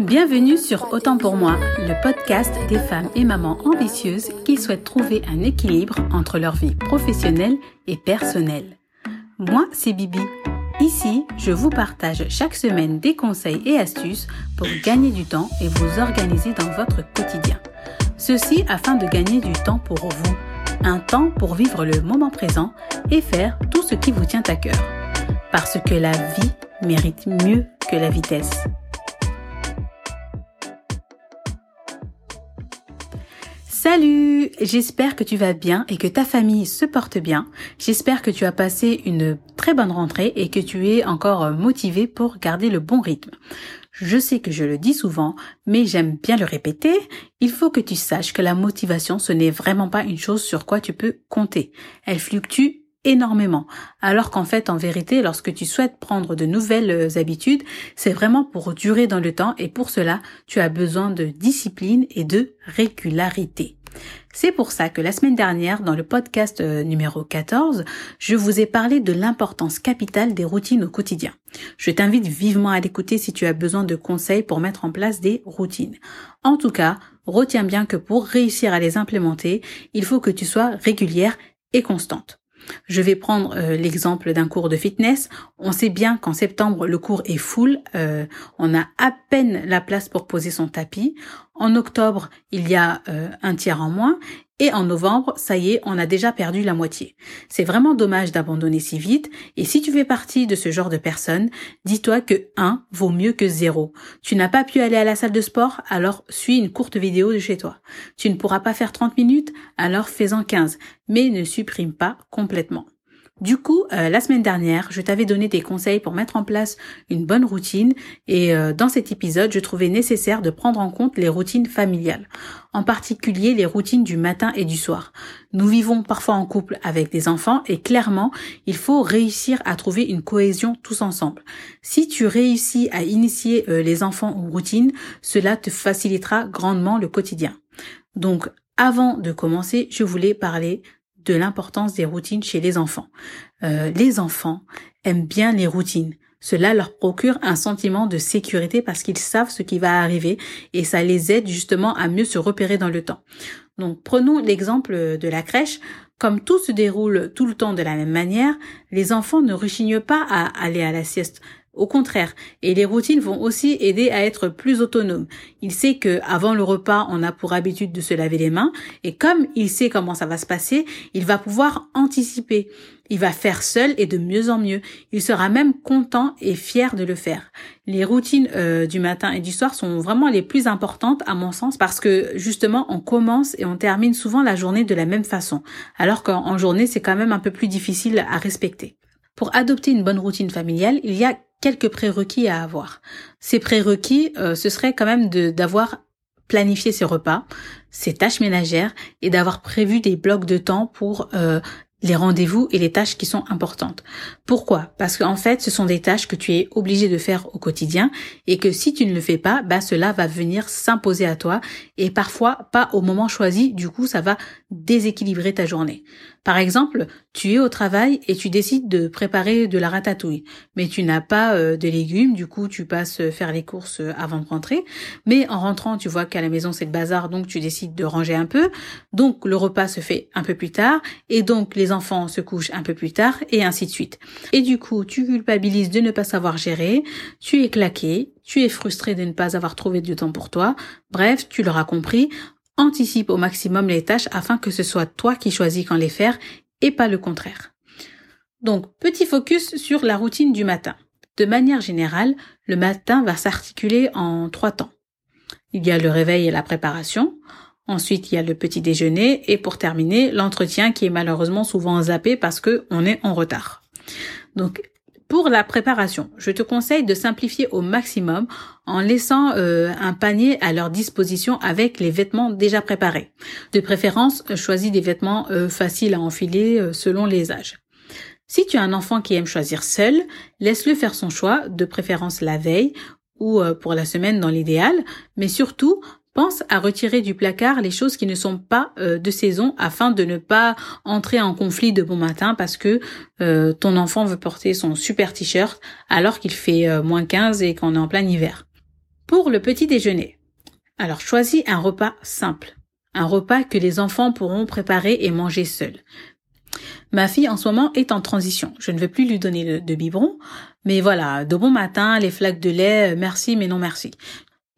Bienvenue sur Autant pour moi, le podcast des femmes et mamans ambitieuses qui souhaitent trouver un équilibre entre leur vie professionnelle et personnelle. Moi, c'est Bibi. Ici, je vous partage chaque semaine des conseils et astuces pour gagner du temps et vous organiser dans votre quotidien. Ceci afin de gagner du temps pour vous, un temps pour vivre le moment présent et faire tout ce qui vous tient à cœur. Parce que la vie mérite mieux que la vitesse. Salut J'espère que tu vas bien et que ta famille se porte bien. J'espère que tu as passé une très bonne rentrée et que tu es encore motivé pour garder le bon rythme. Je sais que je le dis souvent, mais j'aime bien le répéter. Il faut que tu saches que la motivation, ce n'est vraiment pas une chose sur quoi tu peux compter. Elle fluctue énormément. Alors qu'en fait, en vérité, lorsque tu souhaites prendre de nouvelles habitudes, c'est vraiment pour durer dans le temps et pour cela, tu as besoin de discipline et de régularité. C'est pour ça que la semaine dernière, dans le podcast euh, numéro 14, je vous ai parlé de l'importance capitale des routines au quotidien. Je t'invite vivement à l'écouter si tu as besoin de conseils pour mettre en place des routines. En tout cas, retiens bien que pour réussir à les implémenter, il faut que tu sois régulière et constante. Je vais prendre euh, l'exemple d'un cours de fitness. On sait bien qu'en septembre, le cours est full. Euh, on a à peine la place pour poser son tapis. En octobre, il y a euh, un tiers en moins. Et en novembre, ça y est, on a déjà perdu la moitié. C'est vraiment dommage d'abandonner si vite. Et si tu fais partie de ce genre de personnes, dis-toi que 1 vaut mieux que 0. Tu n'as pas pu aller à la salle de sport, alors suis une courte vidéo de chez toi. Tu ne pourras pas faire 30 minutes, alors fais-en 15. Mais ne supprime pas complètement. Du coup, euh, la semaine dernière, je t'avais donné des conseils pour mettre en place une bonne routine et euh, dans cet épisode, je trouvais nécessaire de prendre en compte les routines familiales, en particulier les routines du matin et du soir. Nous vivons parfois en couple avec des enfants et clairement, il faut réussir à trouver une cohésion tous ensemble. Si tu réussis à initier euh, les enfants aux routines, cela te facilitera grandement le quotidien. Donc, avant de commencer, je voulais parler de l'importance des routines chez les enfants. Euh, les enfants aiment bien les routines. Cela leur procure un sentiment de sécurité parce qu'ils savent ce qui va arriver et ça les aide justement à mieux se repérer dans le temps. Donc prenons l'exemple de la crèche. Comme tout se déroule tout le temps de la même manière, les enfants ne rechignent pas à aller à la sieste. Au contraire, et les routines vont aussi aider à être plus autonome. Il sait que avant le repas, on a pour habitude de se laver les mains et comme il sait comment ça va se passer, il va pouvoir anticiper. Il va faire seul et de mieux en mieux. Il sera même content et fier de le faire. Les routines euh, du matin et du soir sont vraiment les plus importantes à mon sens parce que justement on commence et on termine souvent la journée de la même façon. Alors qu'en journée c'est quand même un peu plus difficile à respecter. Pour adopter une bonne routine familiale, il y a quelques prérequis à avoir. Ces prérequis, euh, ce serait quand même d'avoir planifié ses repas, ses tâches ménagères et d'avoir prévu des blocs de temps pour euh, les rendez-vous et les tâches qui sont importantes. Pourquoi? Parce qu'en fait, ce sont des tâches que tu es obligé de faire au quotidien et que si tu ne le fais pas, bah cela va venir s'imposer à toi et parfois pas au moment choisi, du coup ça va déséquilibrer ta journée. Par exemple, tu es au travail et tu décides de préparer de la ratatouille, mais tu n'as pas euh, de légumes, du coup tu passes faire les courses euh, avant de rentrer, mais en rentrant tu vois qu'à la maison c'est le bazar, donc tu décides de ranger un peu, donc le repas se fait un peu plus tard, et donc les enfants se couchent un peu plus tard, et ainsi de suite. Et du coup tu culpabilises de ne pas savoir gérer, tu es claqué, tu es frustré de ne pas avoir trouvé du temps pour toi, bref, tu l'auras compris, Anticipe au maximum les tâches afin que ce soit toi qui choisis quand les faire et pas le contraire. Donc, petit focus sur la routine du matin. De manière générale, le matin va s'articuler en trois temps. Il y a le réveil et la préparation. Ensuite, il y a le petit déjeuner et pour terminer, l'entretien qui est malheureusement souvent zappé parce que on est en retard. Donc, pour la préparation, je te conseille de simplifier au maximum en laissant euh, un panier à leur disposition avec les vêtements déjà préparés. De préférence, choisis des vêtements euh, faciles à enfiler euh, selon les âges. Si tu as un enfant qui aime choisir seul, laisse-le faire son choix, de préférence la veille ou pour la semaine dans l'idéal, mais surtout Pense à retirer du placard les choses qui ne sont pas euh, de saison afin de ne pas entrer en conflit de bon matin parce que euh, ton enfant veut porter son super t-shirt alors qu'il fait euh, moins 15 et qu'on est en plein hiver. Pour le petit déjeuner. Alors choisis un repas simple. Un repas que les enfants pourront préparer et manger seuls. Ma fille en ce moment est en transition. Je ne veux plus lui donner de, biberon, mais voilà, de bon matin, les flaques de lait, merci mais non merci.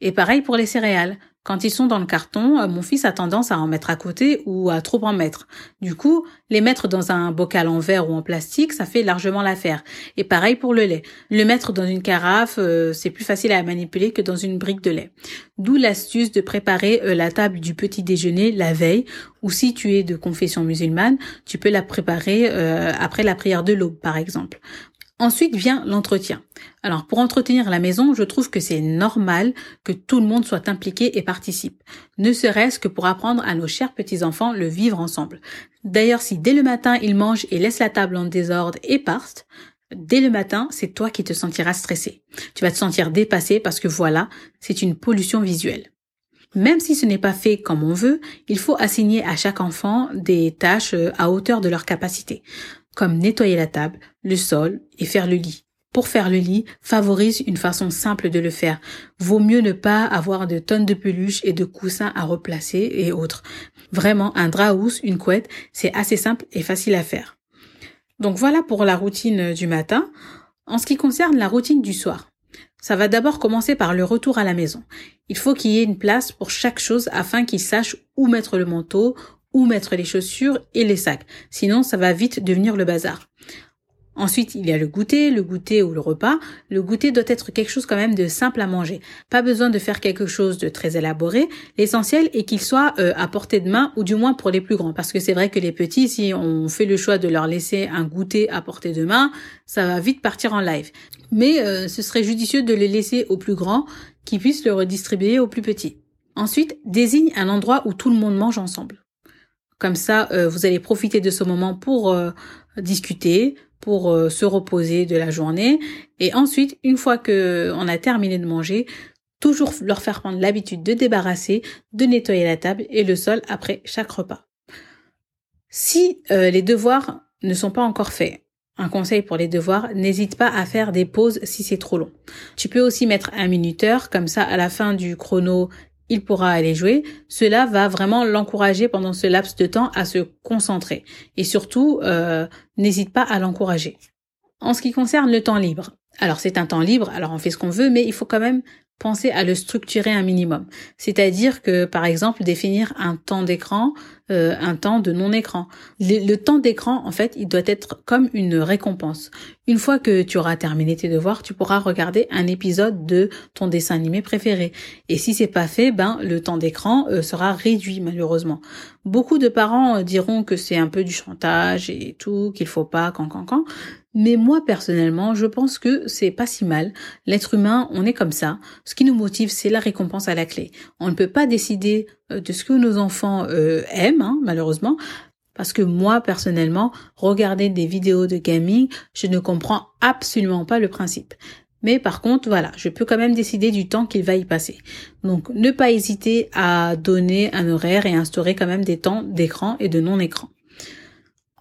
Et pareil pour les céréales. Quand ils sont dans le carton, euh, mon fils a tendance à en mettre à côté ou à trop en mettre. Du coup, les mettre dans un bocal en verre ou en plastique, ça fait largement l'affaire. Et pareil pour le lait. Le mettre dans une carafe, euh, c'est plus facile à manipuler que dans une brique de lait. D'où l'astuce de préparer euh, la table du petit déjeuner la veille, ou si tu es de confession musulmane, tu peux la préparer après la prière de l'aube, par exemple. Ensuite vient l'entretien. Alors pour entretenir la maison, je trouve que c'est normal que tout le monde soit impliqué et participe, ne serait-ce que pour apprendre à nos chers petits-enfants le vivre ensemble. D'ailleurs, si dès le matin ils mangent et laissent la table en désordre et partent, dès le matin, c'est toi qui te sentiras stressé. Tu vas te sentir dépassé parce que voilà, c'est une pollution visuelle. Même si ce n'est pas fait comme on veut, il faut assigner à chaque enfant des tâches euh, à hauteur de leur capacité comme nettoyer la table, le sol et faire le lit. Pour faire le lit, favorise une façon simple de le faire. Vaut mieux ne pas avoir de tonnes de peluches et de coussins à replacer et autres. Vraiment, un drap housse, une couette, c'est assez simple et facile à faire. Donc voilà pour la routine du matin. En ce qui concerne la routine du soir, ça va d'abord commencer par le retour à la maison. Il faut qu'il y ait une place pour chaque chose afin qu'il sache où mettre le manteau, où mettre les chaussures et les sacs. Sinon, ça va vite devenir le bazar. Ensuite, il y a le goûter, le goûter ou le repas. Le goûter doit être quelque chose quand même de simple à manger. Pas besoin de faire quelque chose de très élaboré. L'essentiel est qu'il soit euh, à portée de main ou du moins pour les plus grands. Parce que c'est vrai que les petits, si on fait le choix de leur laisser un goûter à portée de main, ça va vite partir en live. Mais euh, ce serait judicieux de les laisser aux plus grands qui puissent le redistribuer aux plus petits. Ensuite, désigne un endroit où tout le monde mange ensemble. Comme ça, euh, vous allez profiter de ce moment pour euh, discuter, pour euh, se reposer de la journée. Et ensuite, une fois que on a terminé de manger, toujours leur faire prendre l'habitude de débarrasser, de nettoyer la table et le sol après chaque repas. Si les devoirs ne sont pas encore faits, un conseil pour les devoirs, n'hésite pas à faire des pauses si c'est trop long. Tu peux aussi mettre un minuteur, comme ça à la fin du chrono, il pourra aller jouer, cela va vraiment l'encourager pendant ce laps de temps à se concentrer. Et surtout, euh, n'hésite pas à l'encourager. En ce qui concerne le temps libre, alors c'est un temps libre, alors on fait ce qu'on veut, mais il faut quand même penser à le structurer un minimum. C'est-à-dire que, par exemple, définir un temps d'écran, euh, un temps de non-écran. Le, temps d'écran, en fait, il doit être comme une récompense. Une fois que tu auras terminé tes devoirs, tu pourras regarder un épisode de ton dessin animé préféré. Et si c'est pas fait, ben le temps d'écran euh, sera réduit malheureusement. Beaucoup de parents euh, diront que c'est un peu du chantage et tout, qu'il faut pas, quand, quand, quand. Mais moi personnellement, je pense que c'est pas si mal. L'être humain, on est comme ça. Ce qui nous motive, c'est la récompense à la clé. On ne peut pas décider euh, de ce que nos enfants euh, aiment, hein, malheureusement. Parce que moi, personnellement, regarder des vidéos de gaming, je ne comprends absolument pas le principe. Mais par contre, voilà, je peux quand même décider du temps qu'il va y passer. Donc, ne pas hésiter à donner un horaire et instaurer quand même des temps d'écran et de non-écran.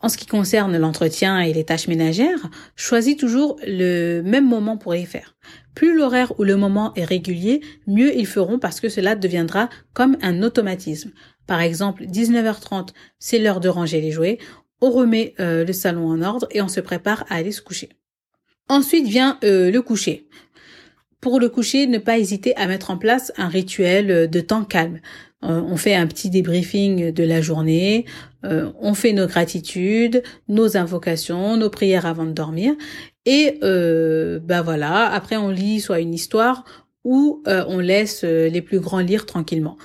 En ce qui concerne l'entretien et les tâches ménagères, choisis toujours le même moment pour les faire. Plus l'horaire ou le moment est régulier, mieux ils feront parce que cela deviendra comme un automatisme. Par exemple, 19h30, c'est l'heure de ranger les jouets, on remet euh, le salon en ordre et on se prépare à aller se coucher. Ensuite vient euh, le coucher. Pour le coucher, ne pas hésiter à mettre en place un rituel euh, de temps calme. Euh, on fait un petit débriefing de la journée, euh, on fait nos gratitudes, nos invocations, nos prières avant de dormir, et euh, ben voilà, après on lit soit une histoire ou on laisse les plus grands lire tranquillement.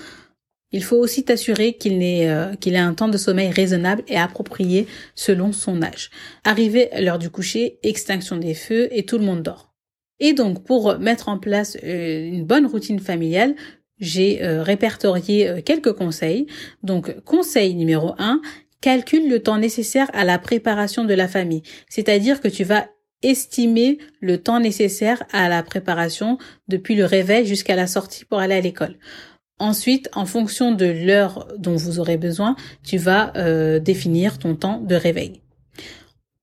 Il faut aussi t'assurer qu'il n'ait qu'il ait un temps de sommeil raisonnable et approprié selon son âge. Arrivé l'heure du coucher, extinction des feux et tout le monde dort. Et donc pour mettre en place une bonne routine familiale, j'ai euh, répertorié euh, quelques conseils. Donc, conseil numéro 1, calcule le temps nécessaire à la préparation de la famille. C'est-à-dire que tu vas estimer le temps nécessaire à la préparation depuis le réveil jusqu'à la sortie pour aller à l'école. Ensuite, en fonction de l'heure dont vous aurez besoin, tu vas euh, définir ton temps de réveil.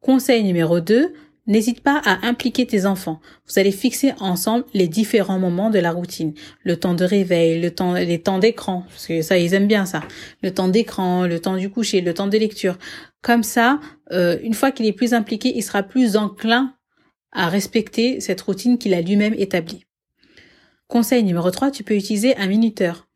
Conseil numéro 2, N'hésite pas à impliquer tes enfants. Vous allez fixer ensemble les différents moments de la routine. Le temps de réveil, le temps, les temps d'écran, parce que ça, ils aiment bien ça. Le temps d'écran, le temps du coucher, le temps de lecture. Comme ça, euh, une fois qu'il est plus impliqué, il sera plus enclin à respecter cette routine qu'il a lui-même établie. Conseil numéro 3, tu peux utiliser un minuteur.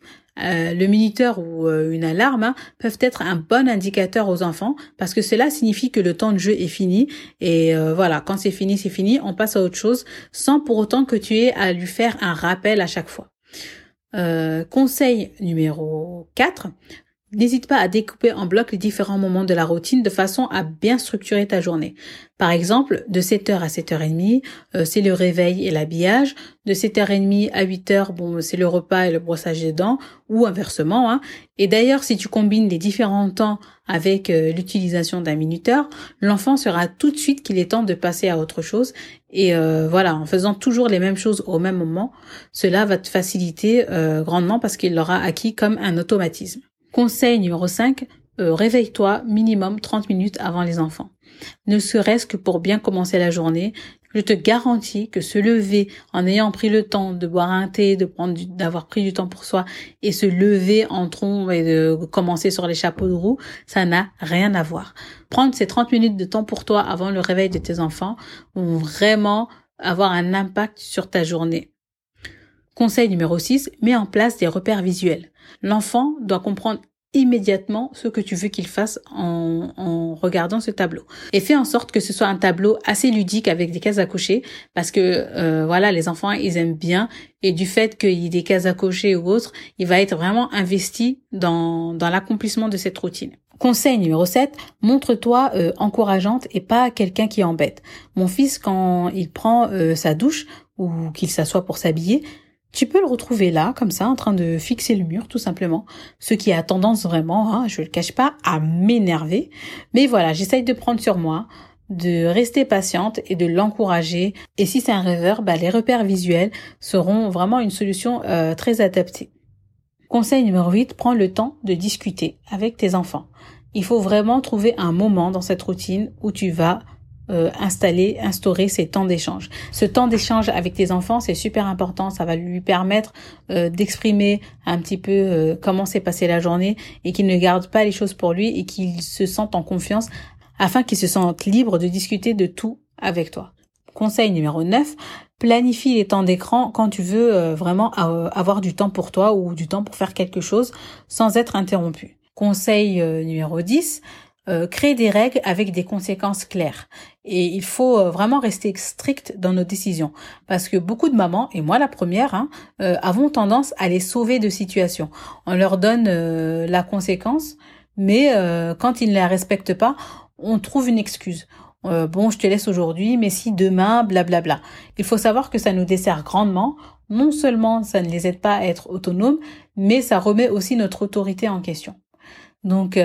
Euh, le minuteur ou euh, une alarme hein, peuvent être un bon indicateur aux enfants parce que cela signifie que le temps de jeu est fini et euh, voilà, quand c'est fini, c'est fini, on passe à autre chose sans pour autant que tu aies à lui faire un rappel à chaque fois. conseil numéro 4, N'hésite pas à découper en bloc les différents moments de la routine de façon à bien structurer ta journée. Par exemple, de 7h à 7h30, euh, c'est le réveil et l'habillage. De 7h30 à 8h, bon, c'est le repas et le brossage des dents, ou inversement. Hein. Et d'ailleurs, si tu combines les différents temps avec euh, l'utilisation d'un minuteur, l'enfant sera tout de suite qu'il est temps de passer à autre chose. Et euh, voilà, en faisant toujours les mêmes choses au même moment, cela va te faciliter grandement parce qu'il l'aura acquis comme un automatisme. Conseil numéro 5, euh, réveille-toi minimum 30 minutes avant les enfants. Ne serait-ce que pour bien commencer la journée, je te garantis que se lever en ayant pris le temps de boire un thé, de prendre d'avoir pris du temps pour soi et se lever en tronc et de commencer sur les chapeaux de roue, ça n'a rien à voir. Prendre ces 30 minutes de temps pour toi avant le réveil de tes enfants vont vraiment avoir un impact sur ta journée. Conseil numéro 6, mets en place des repères visuels. L'enfant doit comprendre immédiatement ce que tu veux qu'il fasse en, regardant ce tableau. Et fais en sorte que ce soit un tableau assez ludique avec des cases à cocher parce que euh, voilà, les enfants, ils aiment bien et du fait qu'il y ait des cases à cocher ou autre, il va être vraiment investi dans, l'accomplissement de cette routine. Conseil numéro 7, montre-toi euh, encourageante et pas quelqu'un qui embête. Mon fils, quand il prend euh, sa douche ou qu'il s'assoit pour s'habiller, tu peux le retrouver là, comme ça, en train de fixer le mur, tout simplement. Ce qui a tendance vraiment, hein, je le cache pas, à m'énerver. Mais voilà, j'essaye de prendre sur moi, de rester patiente et de l'encourager. Et si c'est un rêveur, bah, les repères visuels seront vraiment une solution euh, très adaptée. Conseil numéro 8, prends le temps de discuter avec tes enfants. Il faut vraiment trouver un moment dans cette routine où tu vas euh, installer, instaurer ces temps d'échange. Ce temps d'échange avec tes enfants, c'est super important. Ça va lui permettre euh, d'exprimer un petit peu euh, comment s'est passée la journée et qu'il ne garde pas les choses pour lui et qu'il se sente en confiance afin qu'il se sente libre de discuter de tout avec toi. Conseil numéro 9, planifie les temps d'écran quand tu veux vraiment avoir du temps pour toi ou du temps pour faire quelque chose sans être interrompu. Conseil numéro 10, euh, créer des règles avec des conséquences claires. Et il faut euh, vraiment rester strict dans nos décisions. Parce que beaucoup de mamans, et moi la première, hein, euh, avons tendance à les sauver de situations. On leur donne la conséquence, mais quand ils ne la respectent pas, on trouve une excuse. bon, je te laisse aujourd'hui, mais si demain, blablabla. Il faut savoir que ça nous dessert grandement. Non seulement ça ne les aide pas à être autonomes, mais ça remet aussi notre autorité en question. Donc,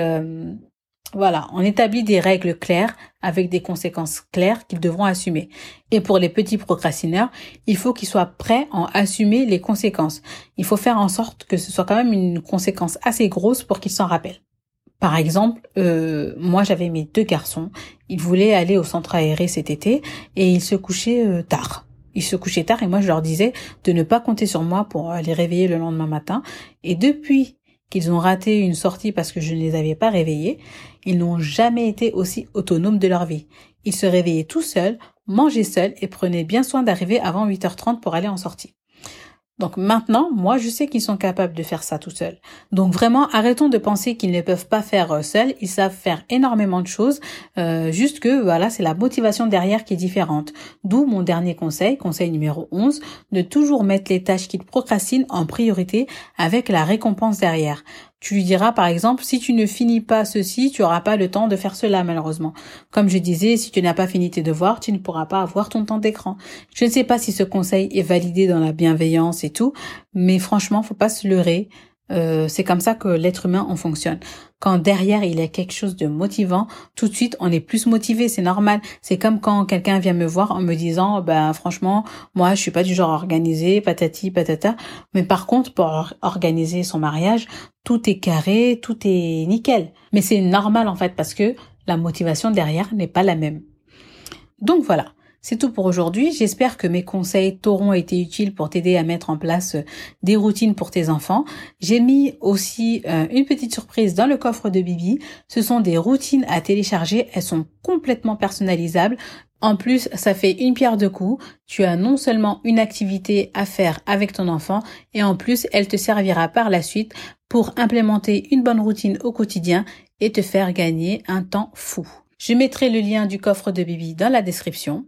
voilà, on établit des règles claires avec des conséquences claires qu'ils devront assumer. Et pour les petits procrastineurs, il faut qu'ils soient prêts à assumer les conséquences. Il faut faire en sorte que ce soit quand même une conséquence assez grosse pour qu'ils s'en rappellent. Par exemple, euh, moi j'avais mes deux garçons, ils voulaient aller au centre aéré cet été et ils se couchaient euh, tard. Ils se couchaient tard et moi je leur disais de ne pas compter sur moi pour les réveiller le lendemain matin. Et depuis qu'ils ont raté une sortie parce que je ne les avais pas réveillés, ils n'ont jamais été aussi autonomes de leur vie. Ils se réveillaient tout seuls, mangeaient seuls et prenaient bien soin d'arriver avant 8h30 pour aller en sortie. Donc maintenant, moi, je sais qu'ils sont capables de faire ça tout seuls. Donc vraiment, arrêtons de penser qu'ils ne peuvent pas faire euh, seuls. Ils savent faire énormément de choses. Euh, juste que, voilà, c'est la motivation derrière qui est différente. D'où mon dernier conseil, conseil numéro 11, de toujours mettre les tâches qu'ils procrastinent en priorité avec la récompense derrière. Tu lui diras par exemple, si tu ne finis pas ceci, tu n'auras pas le temps de faire cela malheureusement. Comme je disais, si tu n'as pas fini tes devoirs, tu ne pourras pas avoir ton temps d'écran. Je ne sais pas si ce conseil est validé dans la bienveillance et tout, mais franchement, faut pas se leurrer. Euh, c'est comme ça que l'être humain en fonctionne. Quand derrière il y a quelque chose de motivant, tout de suite on est plus motivé, c'est normal. C'est comme quand quelqu'un vient me voir en me disant, ben franchement, moi je suis pas du genre organisé, patati patata. Mais par contre pour organiser son mariage, tout est carré, tout est nickel. Mais c'est normal en fait parce que la motivation derrière n'est pas la même. Donc voilà. C'est tout pour aujourd'hui. J'espère que mes conseils t'auront été utiles pour t'aider à mettre en place euh, des routines pour tes enfants. J'ai mis aussi euh, une petite surprise dans le coffre de Bibi. Ce sont des routines à télécharger. Elles sont complètement personnalisables. En plus, ça fait une pierre de coups. Tu as non seulement une activité à faire avec ton enfant, et en plus, elle te servira par la suite pour implémenter une bonne routine au quotidien et te faire gagner un temps fou. Je mettrai le lien du coffre de Bibi dans la description.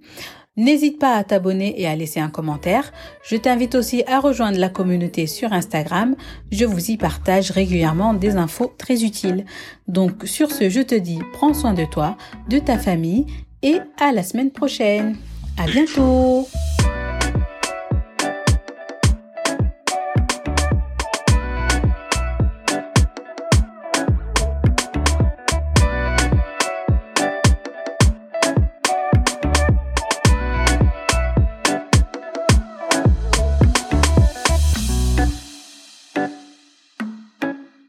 N'hésite pas à t'abonner et à laisser un commentaire. Je t'invite aussi à rejoindre la communauté sur Instagram. Je vous y partage régulièrement des infos très utiles. Donc sur ce, je te dis, prends soin de toi, de ta famille et à la semaine prochaine. À bientôt!